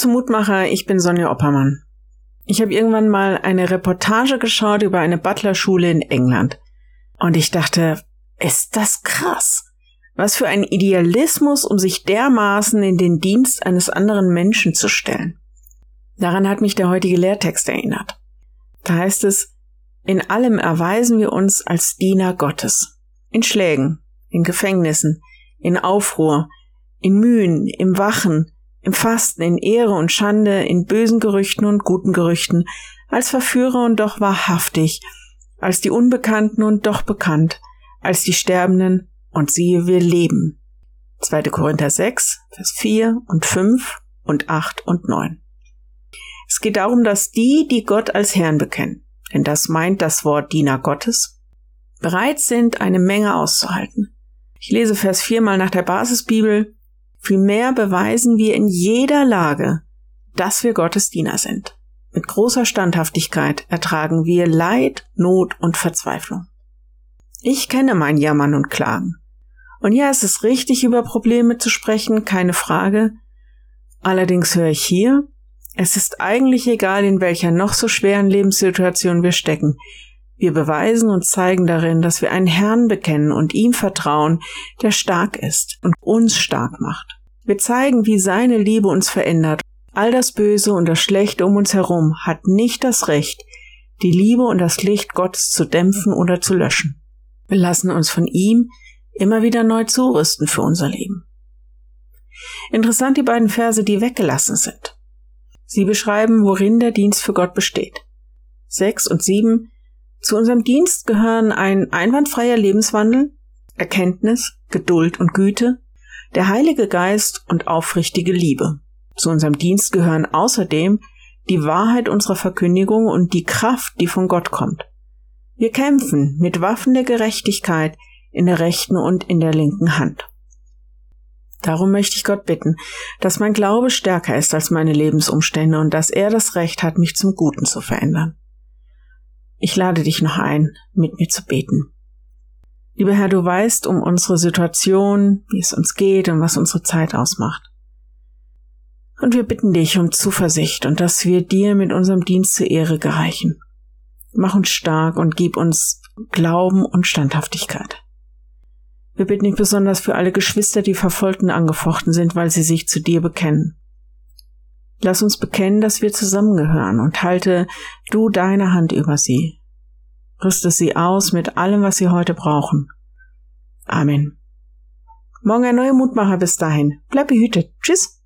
zum Mutmacher, ich bin Sonja Oppermann. Ich habe irgendwann mal eine Reportage geschaut über eine Butlerschule in England. Und ich dachte, ist das krass. Was für ein Idealismus, um sich dermaßen in den Dienst eines anderen Menschen zu stellen. Daran hat mich der heutige Lehrtext erinnert. Da heißt es, in allem erweisen wir uns als Diener Gottes. In Schlägen, in Gefängnissen, in Aufruhr, in Mühen, im Wachen, im Fasten, in Ehre und Schande, in bösen Gerüchten und guten Gerüchten, als Verführer und doch wahrhaftig, als die Unbekannten und doch bekannt, als die Sterbenden und siehe, wir leben. 2. Korinther 6, Vers 4 und 5 und 8 und 9. Es geht darum, dass die, die Gott als Herrn bekennen, denn das meint das Wort Diener Gottes, bereit sind, eine Menge auszuhalten. Ich lese Vers 4 mal nach der Basisbibel. Vielmehr beweisen wir in jeder Lage, dass wir Gottes Diener sind. Mit großer Standhaftigkeit ertragen wir Leid, Not und Verzweiflung. Ich kenne mein Jammern und Klagen. Und ja, es ist richtig, über Probleme zu sprechen, keine Frage. Allerdings höre ich hier, es ist eigentlich egal, in welcher noch so schweren Lebenssituation wir stecken. Wir beweisen und zeigen darin, dass wir einen Herrn bekennen und ihm vertrauen, der stark ist und uns stark macht. Wir zeigen, wie seine Liebe uns verändert. All das Böse und das Schlechte um uns herum hat nicht das Recht, die Liebe und das Licht Gottes zu dämpfen oder zu löschen. Wir lassen uns von ihm immer wieder neu zurüsten für unser Leben. Interessant die beiden Verse, die weggelassen sind. Sie beschreiben, worin der Dienst für Gott besteht. Sechs und sieben. Zu unserem Dienst gehören ein einwandfreier Lebenswandel, Erkenntnis, Geduld und Güte, der Heilige Geist und aufrichtige Liebe. Zu unserem Dienst gehören außerdem die Wahrheit unserer Verkündigung und die Kraft, die von Gott kommt. Wir kämpfen mit Waffen der Gerechtigkeit in der rechten und in der linken Hand. Darum möchte ich Gott bitten, dass mein Glaube stärker ist als meine Lebensumstände und dass er das Recht hat, mich zum Guten zu verändern. Ich lade dich noch ein, mit mir zu beten. Lieber Herr, du weißt um unsere Situation, wie es uns geht und was unsere Zeit ausmacht. Und wir bitten dich um Zuversicht und dass wir dir mit unserem Dienst zur Ehre gereichen. Mach uns stark und gib uns Glauben und Standhaftigkeit. Wir bitten dich besonders für alle Geschwister, die verfolgten angefochten sind, weil sie sich zu dir bekennen. Lass uns bekennen, dass wir zusammengehören und halte du deine Hand über sie. Rüste sie aus mit allem, was sie heute brauchen. Amen. Morgen ein neuer Mutmacher bis dahin. Bleib behütet. Tschüss.